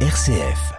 RCF.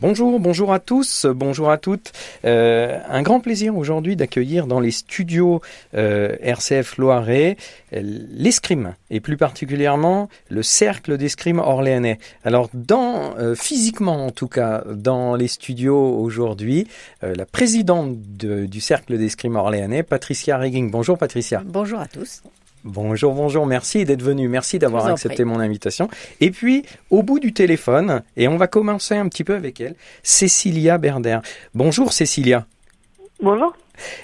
Bonjour, bonjour à tous, bonjour à toutes. Euh, un grand plaisir aujourd'hui d'accueillir dans les studios euh, RCF Loiret euh, l'escrime et plus particulièrement le cercle d'escrime orléanais. Alors dans physiquement en tout cas dans les studios aujourd'hui, la présidente de- du cercle d'escrime orléanais, Patricia Regging. Bonjour Patricia. Bonjour à tous. Bonjour, bonjour, merci d'être venu, merci d'avoir accepté mon invitation. Et puis, au bout du téléphone, et on va commencer un petit peu avec elle, Cécilia Berder. Bonjour Cécilia. Bonjour.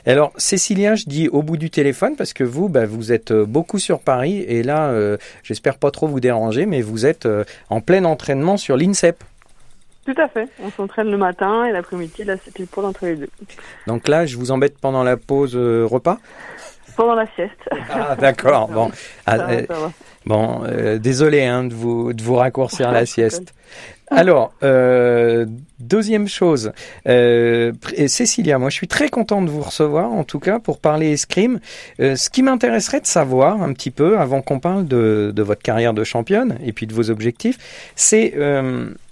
Alors, Cécilia, je dis au bout du téléphone parce que vous, bah, vous êtes euh, beaucoup sur Paris et là, euh, j'espère pas trop vous déranger, mais vous êtes euh, en plein entraînement sur l'INSEP. Tout à fait. On s'entraîne le matin et l'après-midi, là, c'est pile poil entre les deux. Donc là, je vous embête pendant la pause euh, repas Pendant la sieste. Ah, d'accord. Bon, Ah, Ça va, euh, ça va. Bon, euh, désolé hein, de vous de vous raccourcir la sieste. Alors, euh, deuxième chose, euh, Cécilia, moi je suis très content de vous recevoir, en tout cas pour parler escrime. Euh, ce qui m'intéresserait de savoir un petit peu, avant qu'on parle de, de votre carrière de championne et puis de vos objectifs, c'est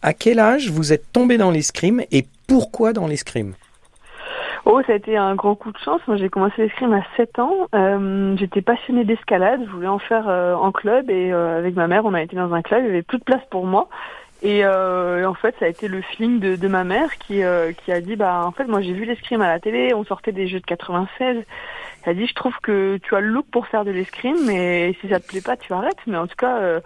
à quel âge vous êtes tombé dans l'escrime et pourquoi dans l'escrime? Oh, ça a été un grand coup de chance. Moi, j'ai commencé l'escrime à 7 ans. Euh, J'étais passionnée d'escalade. Je voulais en faire euh, en club et euh, avec ma mère, on a été dans un club. Il y avait plus de place pour moi. Et, euh, en fait, ça a été le feeling de, de ma mère qui, euh, qui a dit, bah, en fait, moi, j'ai vu l'escrime à la télé. On sortait des jeux de 96. Elle a dit, je trouve que tu as le look pour faire de l'escrime, mais si ça te plaît pas, tu arrêtes. Mais en tout cas, euh,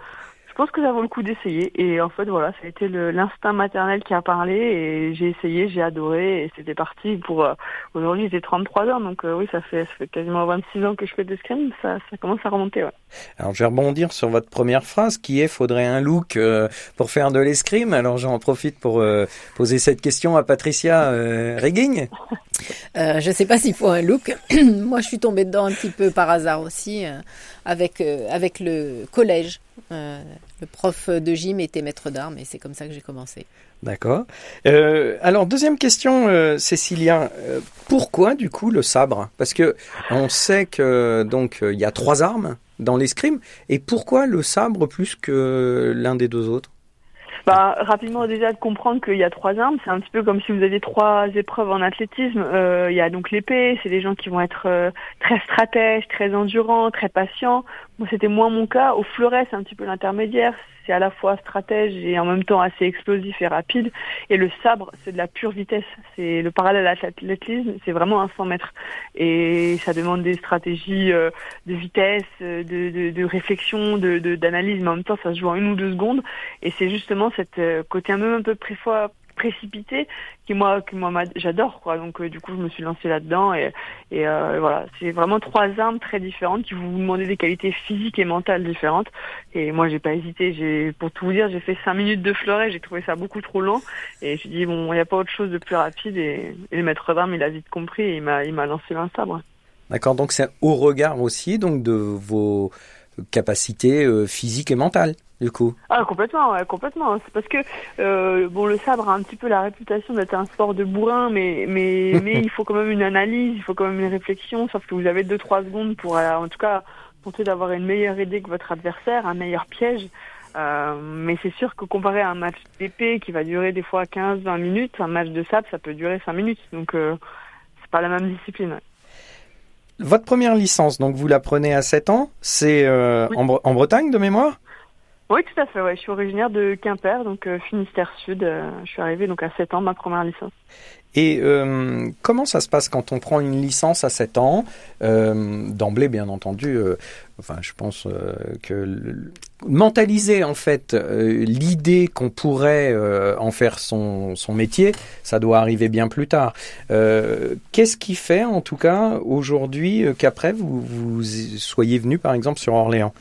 pense que ça vaut le coup d'essayer. Et en fait, voilà, ça a été l'instinct maternel qui a parlé et j'ai essayé, j'ai adoré et c'était parti pour. euh, Aujourd'hui, j'ai 33 ans, donc euh, oui, ça fait, ça fait quasiment 26 ans que je fais de l'escrime. Ça, ça commence à remonter. Ouais. Alors je vais rebondir sur votre première phrase qui est faudrait un look euh, pour faire de l'escrime. Alors j'en profite pour euh, poser cette question à Patricia euh, Regging. Euh, je ne sais pas s'il faut un look. Moi, je suis tombée dedans un petit peu par hasard aussi, euh, avec, euh, avec le collège. Euh, le prof de gym était maître d'armes et c'est comme ça que j'ai commencé. D'accord. Euh, alors deuxième question, euh, Cécilia, pourquoi du coup le sabre? Parce que on sait que donc il y a trois armes dans l'escrime, et pourquoi le sabre plus que l'un des deux autres? Bah, rapidement déjà de comprendre qu'il y a trois armes, c'est un petit peu comme si vous aviez trois épreuves en athlétisme. Euh, il y a donc l'épée, c'est des gens qui vont être euh, très stratèges, très endurants, très patients. Moi, c'était moins mon cas. Au fleuret, c'est un petit peu l'intermédiaire. C'est à la fois stratège et en même temps assez explosif et rapide. Et le sabre, c'est de la pure vitesse. C'est le parallèle à l'athlétisme, c'est vraiment un 100 mètres. Et ça demande des stratégies euh, de vitesse, euh, de, de, de réflexion, de d'analyse, mais en même temps, ça se joue en une ou deux secondes. Et c'est justement cette euh, côté un même un peu préfois précipité qui moi qui moi j'adore quoi. Donc euh, du coup je me suis lancée là-dedans et euh, voilà. C'est vraiment trois armes très différentes qui vous demandez des qualités physiques et mentales différentes. Et moi j'ai pas hésité. J'ai pour tout vous dire j'ai fait cinq minutes de fleuret. J'ai trouvé ça beaucoup trop long et j'ai dit bon il n'y a pas autre chose de plus rapide. Et, le maître d'armes il a vite compris et il m'a il m'a lancé un sabre D'accord. Donc c'est au regard aussi donc de vos capacités euh, physiques et mentales du coup? Ah complètement, ouais, complètement. C'est parce que euh, bon, le sabre a un petit peu la réputation d'être un sport de bourrin, mais mais mais il faut quand même une analyse, il faut quand même une réflexion. Sauf que vous avez deux trois secondes pour, euh, en tout cas, tenter d'avoir une meilleure idée que votre adversaire, un meilleur piège. Euh, mais c'est sûr que comparé à un match d'épée qui va durer des fois 15-20 minutes, un match de sabre ça peut durer 5 minutes. Donc euh, c'est pas la même discipline. ouais. Votre première licence, donc vous la prenez à 7 ans, c'est euh, Oui. en, Bre- en Bretagne de mémoire? Oui, tout à fait. Ouais. Je suis originaire de Quimper, donc euh, Finistère Sud. Euh, je suis arrivée donc à 7 ans, ma première licence. Et euh, comment ça se passe quand on prend une licence à 7 ans Euh, D'emblée, bien entendu, enfin, je pense que le- mentaliser en fait l'idée qu'on pourrait en faire son, son métier, ça doit arriver bien plus tard. Qu'est-ce qui fait, en tout cas, aujourd'hui, qu'après vous, vous soyez venu, par exemple, sur Orléans?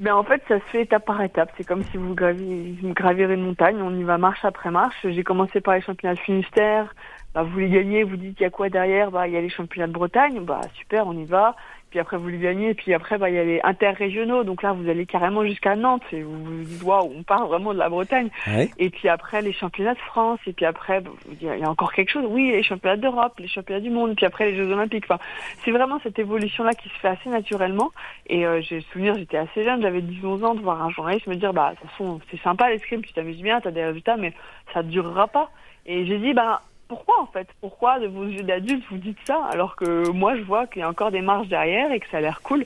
Ben en fait, ça se fait étape par étape. C'est comme si vous graviez, gravirez une montagne. On y va marche après marche. J'ai commencé par les championnats de Finistère. Bah, vous les gagnez, vous dites il y a quoi derrière? Bah il y a les championnats de Bretagne. Bah super, on y va. puis après vous les gagnez, puis après bah, il y a les interrégionaux, donc là vous allez carrément jusqu'à Nantes, et vous vous dites waouh, on part vraiment de la Bretagne. Et puis après les championnats de France, et puis après il y a encore quelque chose, oui les championnats d'Europe, les championnats du monde, puis après les Jeux Olympiques. Enfin, c'est vraiment cette évolution là qui se fait assez naturellement. Et euh, j'ai souvenir, j'étais assez jeune, j'avais 10-11 ans, de voir un journaliste me dire bah de toute façon c'est sympa l'escrime, tu t'amuses bien, t'as des résultats, mais ça durera pas. Et j'ai dit bah pourquoi en fait? Pourquoi de vos yeux d'adulte vous dites ça alors que moi je vois qu'il y a encore des marches derrière et que ça a l'air cool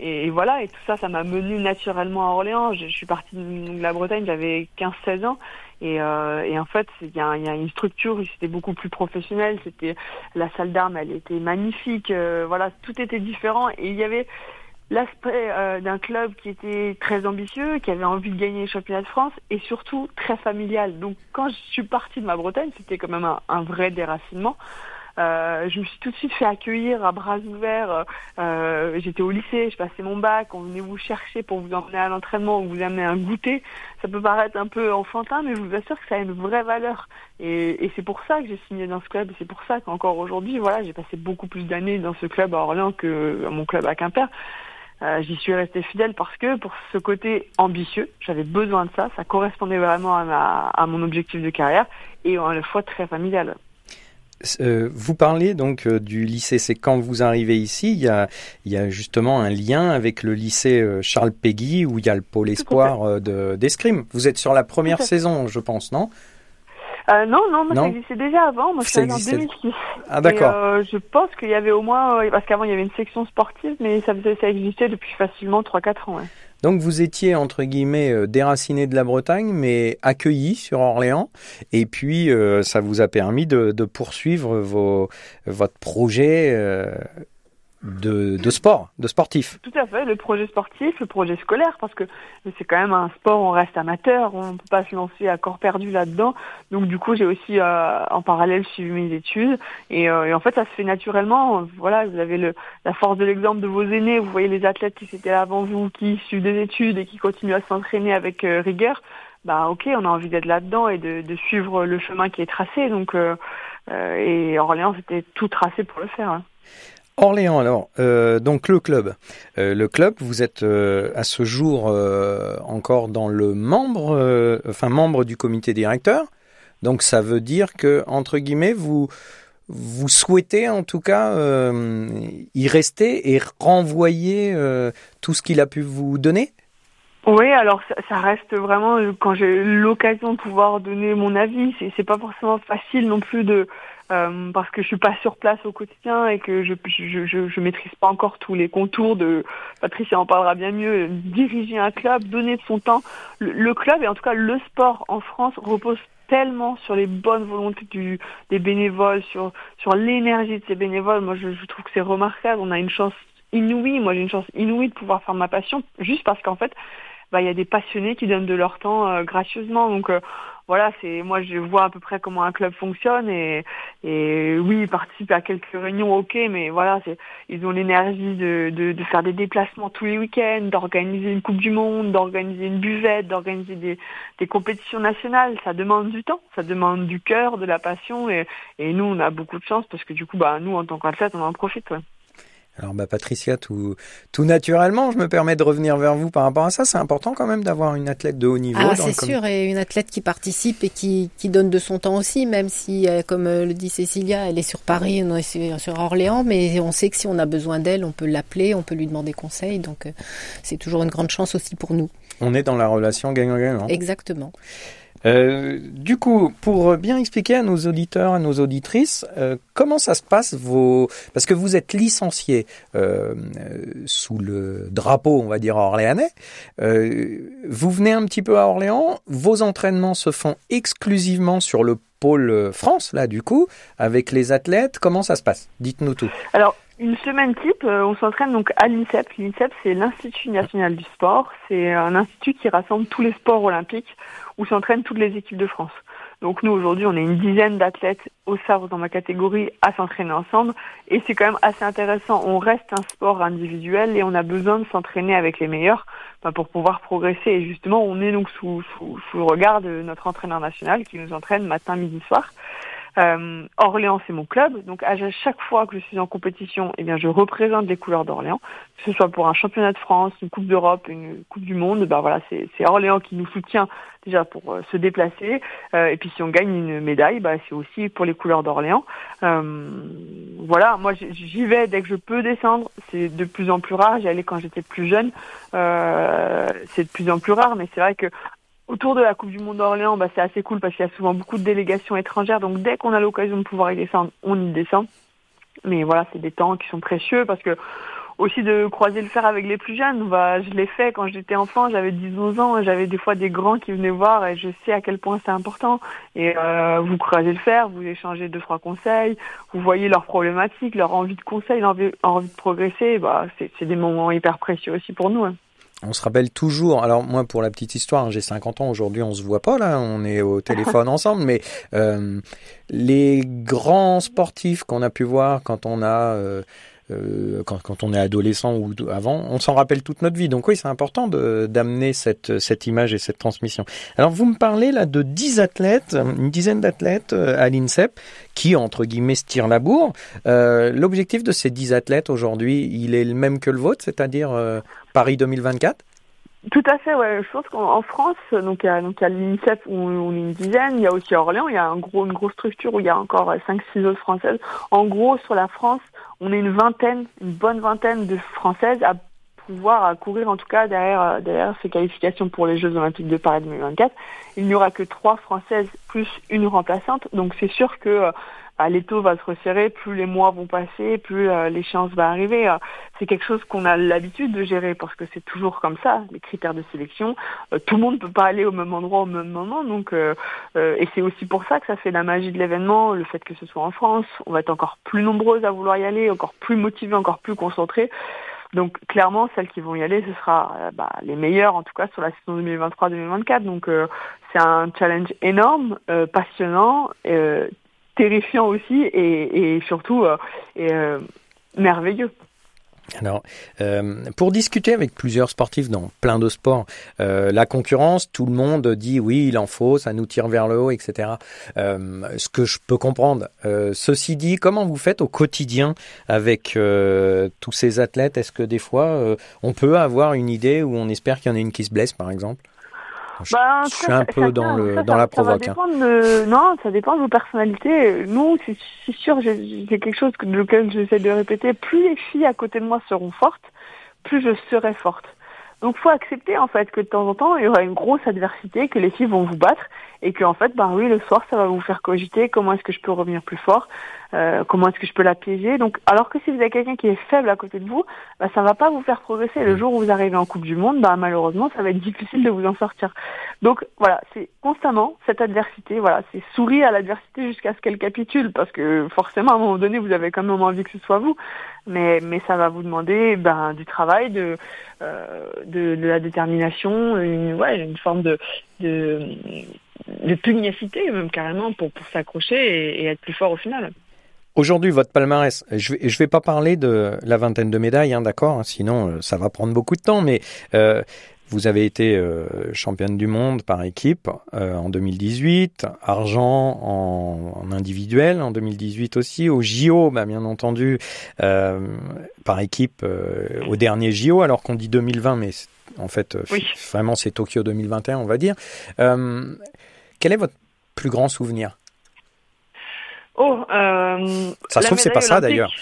et, voilà, et tout ça, ça m'a mené naturellement à Orléans. Je, suis partie de la Bretagne, j'avais 15-16 ans. Et, euh, et, en fait, il y, a, y a une structure, c'était beaucoup plus professionnel. C'était la salle d'armes, elle était magnifique. Euh, voilà, tout était différent. Et il y avait l'aspect euh, d'un club qui était très ambitieux, qui avait envie de gagner les championnats de France et surtout très familial. Donc quand je suis partie de ma Bretagne, c'était quand même un, un vrai déracinement. Euh, je me suis tout de suite fait accueillir à bras ouverts. Euh, J'étais au lycée, je passais mon bac, on venait vous chercher pour vous emmener à l'entraînement, vous amener un goûter. Ça peut paraître un peu enfantin, mais je vous assure que ça a une vraie valeur. Et, et c'est pour ça que j'ai signé dans ce club. Et c'est pour ça qu'encore aujourd'hui, voilà, j'ai passé beaucoup plus d'années dans ce club à Orléans que mon club à Quimper. Euh, J'y suis restée fidèle parce que pour ce côté ambitieux, j'avais besoin de ça. Ça correspondait vraiment à, ma, à mon objectif de carrière et à la fois très familial. Euh, vous parlez donc euh, du lycée, c'est quand vous arrivez ici, il y, a, il y a justement un lien avec le lycée euh, Charles Péguy où il y a le pôle espoir d'escrime. vous êtes sur la première saison, je pense, non? Euh, non, non, moi ça existait déjà avant. Moi, je suis en 2006. Ah, d'accord. Euh, je pense qu'il y avait au moins, parce qu'avant il y avait une section sportive, mais ça, faisait, ça existait depuis facilement 3-4 ans. Ouais. Donc vous étiez entre guillemets euh, déraciné de la Bretagne, mais accueilli sur Orléans, et puis euh, ça vous a permis de, de poursuivre vos, votre projet euh, de, de, sport, de sportif. Tout à fait, le projet sportif, le projet scolaire, parce que c'est quand même un sport, on reste amateur, on ne peut pas se lancer à corps perdu là-dedans. Donc du coup, j'ai aussi euh, en parallèle suivi mes études, et, euh, et, en fait, ça se fait naturellement. Voilà, vous avez le, la force de l'exemple de vos aînés, vous voyez les athlètes qui étaient là avant vous, qui suivent des études et qui continuent à s'entraîner avec euh, rigueur. Bah ok, on a envie d'être là-dedans et de, de, suivre le chemin qui est tracé. Donc et Orléans, c'était tout tracé pour le faire. Hein. Orléans, alors, euh, donc le club. Euh, le club, vous êtes euh, à ce jour encore dans le membre, enfin membre du comité directeur. Donc ça veut dire que, entre guillemets, vous, vous souhaitez en tout cas y rester et renvoyer tout ce qu'il a pu vous donner? Oui, alors ça, ça, reste vraiment quand j'ai l'occasion de pouvoir donner mon avis, c'est pas forcément facile non plus de euh, parce que je suis pas sur place au quotidien et que je, je, je, je, maîtrise pas encore tous les contours de Patricia en parlera bien mieux diriger un club donner de son temps. Le, club et en tout cas le sport en France repose tellement sur les bonnes volontés du, des bénévoles sur sur l'énergie de ces bénévoles. Moi je, je trouve que c'est remarquable. On a une chance inouïe. Moi j'ai une chance inouïe de pouvoir faire ma passion juste parce qu'en fait bah il y a des passionnés qui donnent de leur temps euh, gracieusement donc euh, voilà, c'est moi je vois à peu près comment un club fonctionne et, et oui, ils participent à quelques réunions, ok, mais voilà, c'est ils ont l'énergie de, de, de, faire des déplacements tous les week-ends, d'organiser une Coupe du Monde, d'organiser une buvette, d'organiser des, des compétitions nationales. Ça demande du temps, ça demande du cœur, de la passion et, et nous on a beaucoup de chance parce que du coup, bah nous en tant qu'athlète, on en profite. Ouais. Alors bah Patricia, tout, tout naturellement, je me permets de revenir vers vous par rapport à ça. C'est important quand même d'avoir une athlète de haut niveau. Ah, c'est sûr, et une athlète qui participe et qui, qui donne de son temps aussi, même si, euh, comme euh, le dit Cécilia, elle est sur Paris, on est sur Orléans, mais on sait que si on a besoin d'elle, on peut l'appeler, on peut lui demander conseil. Donc euh, c'est toujours une grande chance aussi pour nous. On est dans la relation gagnant-gagnant. Exactement. Euh, du coup, pour bien expliquer à nos auditeurs, à nos auditrices, euh, comment ça se passe vos parce que vous êtes licencié euh, sous le drapeau, on va dire orléanais. vous venez un petit peu à Orléans. Vos entraînements se font exclusivement sur le pôle France, là, du coup, avec les athlètes. Comment ça se passe? Dites-nous tout. Alors, une semaine type, on s'entraîne donc à l'INSEP. L'INSEP, c'est l'Institut national du sport. C'est un institut qui rassemble tous les sports olympiques où s'entraînent toutes les équipes de France. Donc nous aujourd'hui on est une dizaine d'athlètes au Savre dans ma catégorie à s'entraîner ensemble et c'est quand même assez intéressant. On reste un sport individuel et on a besoin de s'entraîner avec les meilleurs ben, pour pouvoir progresser et justement on est donc sous, sous, le regard de notre entraîneur national qui nous entraîne matin, midi, soir. Euh, Orléans, c'est mon club, donc à chaque fois que je suis en compétition, eh bien, je représente les couleurs d'Orléans, que ce soit pour un championnat de France, une Coupe d'Europe, une Coupe du Monde. Ben voilà, c'est Orléans qui nous soutient déjà pour euh, se déplacer. Euh, et puis si on gagne une médaille, bah, c'est aussi pour les couleurs d'Orléans. Voilà, moi j'y vais dès que je peux descendre. C'est de plus en plus rare. J'y allais quand j'étais plus jeune. c'est de plus en plus rare, mais c'est vrai que autour de la Coupe du Monde d'Orléans, bah, c'est assez cool parce qu'il y a souvent beaucoup de délégations étrangères. Donc dès qu'on a l'occasion de pouvoir y descendre, on y descend. Mais voilà, c'est des temps qui sont précieux parce que aussi de croiser le fer avec les plus jeunes. Bah, je l'ai fait quand j'étais enfant, j'avais 10-12 ans, j'avais des fois des grands qui venaient voir et je sais à quel point c'est important. Et euh, vous croisez le fer, vous échangez deux trois conseils, vous voyez leurs problématiques, leur envie de conseil, leur envie, de progresser. Bah, c'est des moments hyper précieux aussi pour nous. Hein. On se rappelle toujours, alors moi pour la petite histoire, hein, j'ai 50 ans aujourd'hui, on se voit pas là, on est au téléphone ensemble, mais euh, les grands sportifs qu'on a pu voir quand on a euh, euh, quand, quand, on est adolescent ou avant, on s'en rappelle toute notre vie. Donc oui, c'est important d'amener cette, cette image et cette transmission. Alors vous me parlez là de 10 athlètes, une dizaine d'athlètes euh, à l'INSEP qui, entre guillemets, se tirent la bourre. Euh, L'objectif de ces 10 athlètes aujourd'hui, il est le même que le vôtre, c'est-à-dire euh, Paris 2024 tout à fait, ouais. Je pense qu'en France, donc il y a, donc l'INSEP où on est une dizaine, il y a aussi Orléans, il y a une grosse structure où il y a encore 5-6 autres françaises. En gros, sur la France, on est une vingtaine, une bonne vingtaine de Françaises à pouvoir courir en tout cas derrière, euh, derrière ces qualifications pour les Jeux Olympiques de Paris 2024. Il n'y aura que trois Françaises plus une remplaçante, donc c'est sûr que euh, bah, l'étau va se resserrer, plus les mois vont passer, plus euh, l'échéance va arriver. Euh, c'est quelque chose qu'on a l'habitude de gérer parce que c'est toujours comme ça, les critères de sélection. Euh, tout le monde ne peut pas aller au même endroit au même moment, donc et c'est aussi pour ça que ça fait la magie de l'événement, le fait que ce soit en France. On va être encore plus nombreuses à vouloir y aller, encore plus motivées, encore plus concentrées. Donc clairement, celles qui vont y aller, ce sera bah, les meilleures, en tout cas sur la saison 2023-2024. Donc c'est un challenge énorme, passionnant, terrifiant aussi et, surtout euh, euh, merveilleux. Alors, euh, pour discuter avec plusieurs sportifs dans plein de sports, la concurrence, tout le monde dit oui, il en faut, ça nous tire vers le haut, etc. ce que je peux comprendre. ceci dit, comment vous faites au quotidien avec tous ces athlètes? Est-ce que des fois, on peut avoir une idée où on espère qu'il y en ait une qui se blesse, par exemple? Je, bah, suis un peu dans, le, dans la provoque. Ça hein. de, non, ça dépend de vos personnalités. Nous, c'est sûr, j'ai quelque chose de lequel j'essaie de répéter. Plus les filles à côté de moi seront fortes, plus je serai forte. Donc faut accepter en fait que de temps en temps il y aura une grosse adversité, que les filles vont vous battre et que en fait bah oui le soir ça va vous faire cogiter comment est-ce que je peux revenir plus fort, euh, comment est-ce que je peux la piéger? Donc alors que si vous avez quelqu'un qui est faible à côté de vous, bah ça va pas vous faire progresser. Le jour où vous arrivez en Coupe du Monde, bah malheureusement ça va être difficile de vous en sortir. Donc voilà c'est constamment cette adversité, voilà c'est sourire à l'adversité jusqu'à ce qu'elle capitule parce que forcément à un moment donné vous avez quand même envie que ce soit vous, mais mais ça va vous demander ben du travail de euh, de, de, la détermination, une, ouais, une forme de, de, de pugnacité même carrément pour, pour s'accrocher et, être plus fort au final. Aujourd'hui, votre palmarès, je ne vais, pas parler de la vingtaine de médailles, hein, d'accord, sinon euh, ça va prendre beaucoup de temps, mais euh, vous avez été euh, championne du monde par équipe euh, en 2018, argent en, en, individuel en 2018 aussi, au JO, bah, bien entendu, par équipe au dernier JO, alors qu'on dit 2020, mais en fait, vraiment c'est Tokyo 2021, on va dire. quel est votre plus grand souvenir? Oh, ça se trouve c'est pas ça d'ailleurs.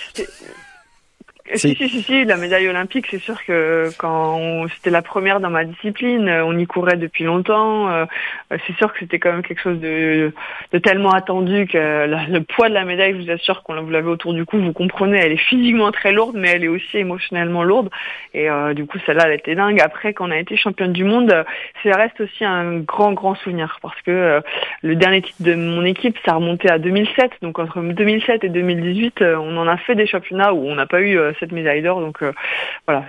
Si, si, si, si, la médaille olympique, c'est sûr que quand c'était la première dans ma discipline, euh, on y courait depuis longtemps. Euh, c'est sûr que c'était quand même quelque chose de, de tellement attendu que le poids de la médaille, je vous assure qu'on vous l'avez autour du cou, vous comprenez, elle est physiquement très lourde, mais elle est aussi émotionnellement lourde. Et euh, du coup, celle-là, elle était dingue. Après, quand on a été championne du monde, ça reste aussi un grand, grand souvenir parce que le dernier titre de mon équipe, ça remontait à 2007. Donc entre 2007 et 2018, on en a fait des championnats où on n'a pas eu cette médaille d'or. Donc euh, voilà,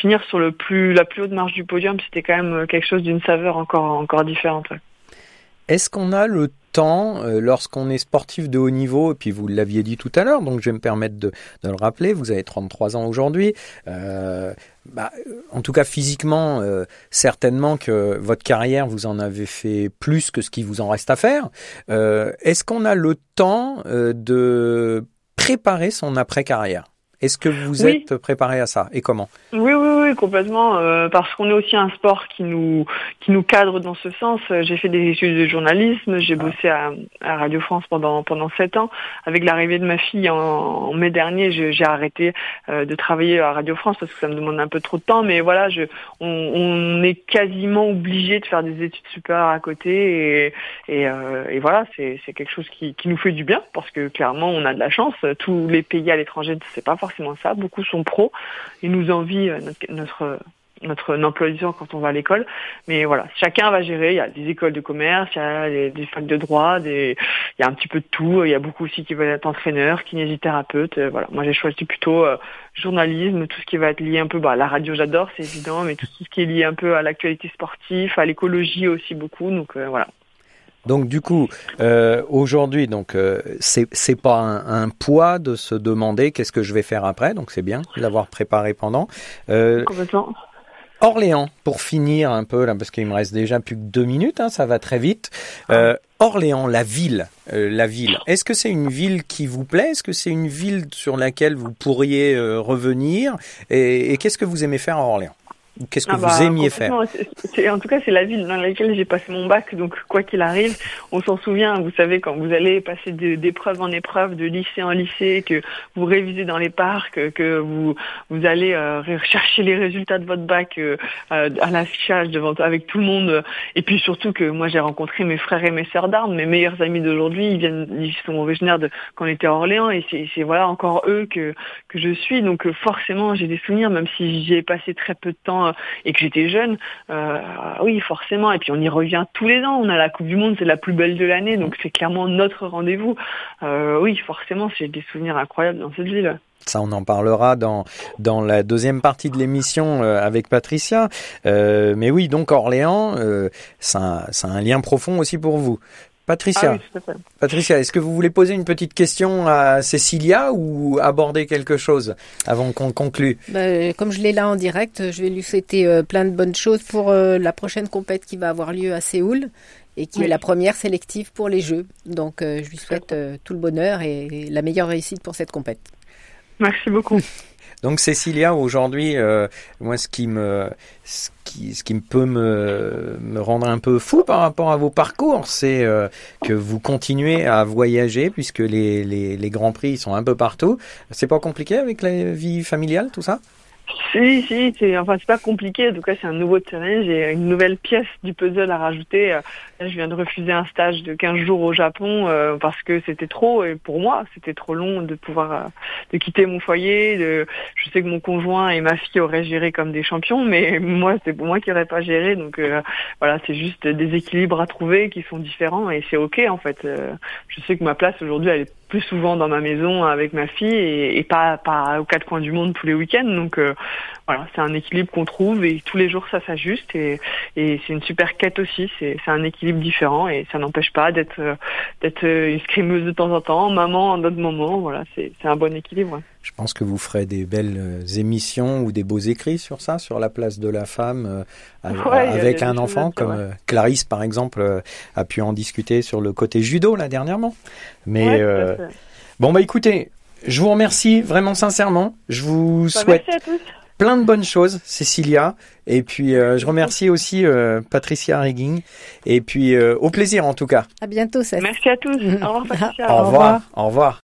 finir sur le plus la plus haute marge du podium, c'était quand même quelque chose d'une saveur encore encore différente. Est-ce qu'on a le temps lorsqu'on est sportif de haut niveau, et puis vous l'aviez dit tout à l'heure, donc je vais me permettre de, de le rappeler, vous avez 33 ans aujourd'hui. Bah, en tout cas physiquement, certainement que votre carrière, vous en avez fait plus que ce qui vous en reste à faire. Est-ce qu'on a le temps de préparer son après-carrière? Est-ce que vous êtes préparé à ça et comment? Oui, oui, oui, complètement. Euh, parce qu'on est aussi un sport qui nous qui nous cadre dans ce sens. J'ai fait des études de journalisme, j'ai ah. bossé à, à, Radio France pendant pendant sept ans. Avec l'arrivée de ma fille en, mai dernier, j'ai arrêté euh, de travailler à Radio France parce que ça me demande un peu trop de temps. Mais voilà, je, on, on est quasiment obligé de faire des études supérieures à côté et et, euh, et voilà, c'est c'est quelque chose qui qui nous fait du bien parce que clairement on a de la chance. Tous les pays à l'étranger, c'est pas forcément forcément ça. Beaucoup sont pros et nous envient euh, notre, notre quand on va à l'école. Mais voilà, chacun va gérer. Il y a des écoles de commerce, il y a des, facs de droit, des, il y a un petit peu de tout. Il y a beaucoup aussi qui veulent être entraîneurs, kinésithérapeutes. Euh, voilà, moi j'ai choisi plutôt euh, journalisme, tout ce qui va être lié un peu, bah, la radio j'adore, c'est évident, mais tout ce qui est lié un peu à l'actualité sportive, à l'écologie aussi beaucoup. Donc voilà, donc du coup, euh, aujourd'hui, donc euh, c'est pas un, poids de se demander qu'est-ce que je vais faire après. Donc c'est bien l'avoir préparé pendant. Euh, Orléans, pour finir un peu là, parce qu'il me reste déjà plus que deux minutes, hein, ça va très vite. Euh, Orléans, la ville, la ville. Est-ce que c'est une ville qui vous plaît? Est-ce que c'est une ville sur laquelle vous pourriez revenir? Et, et qu'est-ce que vous aimez faire à Orléans? Qu'est-ce que ah vous bah, aimiez faire En tout cas, c'est la ville dans laquelle j'ai passé mon bac, donc quoi qu'il arrive, on s'en souvient. Vous savez, quand vous allez passer d'épreuve en épreuve, de lycée en lycée, que vous révisez dans les parcs, que vous vous allez euh, chercher les résultats de votre bac euh, euh, à l'affichage devant avec tout le monde, et puis surtout que moi j'ai rencontré mes frères et mes sœurs d'armes, mes meilleurs amis d'aujourd'hui, ils viennent, ils sont originaires de quand on était à Orléans, et c'est voilà encore eux que que je suis, donc forcément j'ai des souvenirs, même si j'y ai passé très peu de temps et que j'étais jeune, euh, oui, forcément. Et puis on y revient tous les ans. On a la Coupe du Monde, c'est la plus belle de l'année, donc c'est clairement notre rendez-vous. Euh, oui, forcément, j'ai des souvenirs incroyables dans cette ville. Ça, on en parlera dans dans la deuxième partie de l'émission euh, avec Patricia. mais oui, donc Orléans, c'est un, un, lien profond aussi pour vous. Patricia, ah Patricia, est-ce que vous voulez poser une petite question à Cécilia ou aborder quelque chose avant qu'on conclue? Bah, Comme je l'ai là en direct, je vais lui souhaiter euh, plein de bonnes choses pour euh, la prochaine compète qui va avoir lieu à Séoul et qui est la première sélective pour les Jeux. Donc euh, je lui souhaite tout le bonheur et la meilleure réussite pour cette compète. Merci beaucoup. Donc Cécilia, aujourd'hui, euh, moi, ce qui me, ce qui, ce qui peut me, me rendre un peu fou par rapport à vos parcours, c'est euh, que vous continuez à voyager puisque les, les, les grands prix sont un peu partout. C'est pas compliqué avec la vie familiale, tout ça? Si, si, c'est enfin c'est pas compliqué. En tout cas, c'est un nouveau challenge et une nouvelle pièce du puzzle à rajouter. Là, je viens de refuser un stage de 15 jours au Japon euh, parce que c'était trop et pour moi, c'était trop long de pouvoir euh, de quitter mon foyer. De, je sais que mon conjoint et ma fille auraient géré comme des champions, mais moi, c'est pour moi qui n'aurais pas géré. Donc euh, voilà, c'est juste des équilibres à trouver qui sont différents et c'est ok en fait. je sais que ma place aujourd'hui, elle est plus souvent dans ma maison avec ma fille et, pas, pas aux quatre coins du monde tous les week-ends. Donc euh, voilà, c'est un équilibre qu'on trouve et tous les jours ça s'ajuste et, et c'est une super quête aussi. C'est un équilibre différent et ça n'empêche pas d'être euh, d'être une scrimeuse de temps en temps, maman en d'autres moments. Voilà, c'est un bon équilibre. Je pense que vous ferez des belles euh, émissions ou des beaux écrits sur ça, sur la place de la femme avec un enfant, comme Clarisse par exemple a pu en discuter sur le côté judo là dernièrement. Mais euh, bon bah écoutez, je vous remercie vraiment sincèrement. Je vous bah, souhaite plein de bonnes choses, Cécilia. Et puis euh, je remercie aussi euh, Patricia Regging. Et puis au plaisir en tout cas. À bientôt, Merci à tous. Au revoir, Patricia. Au revoir. Au revoir.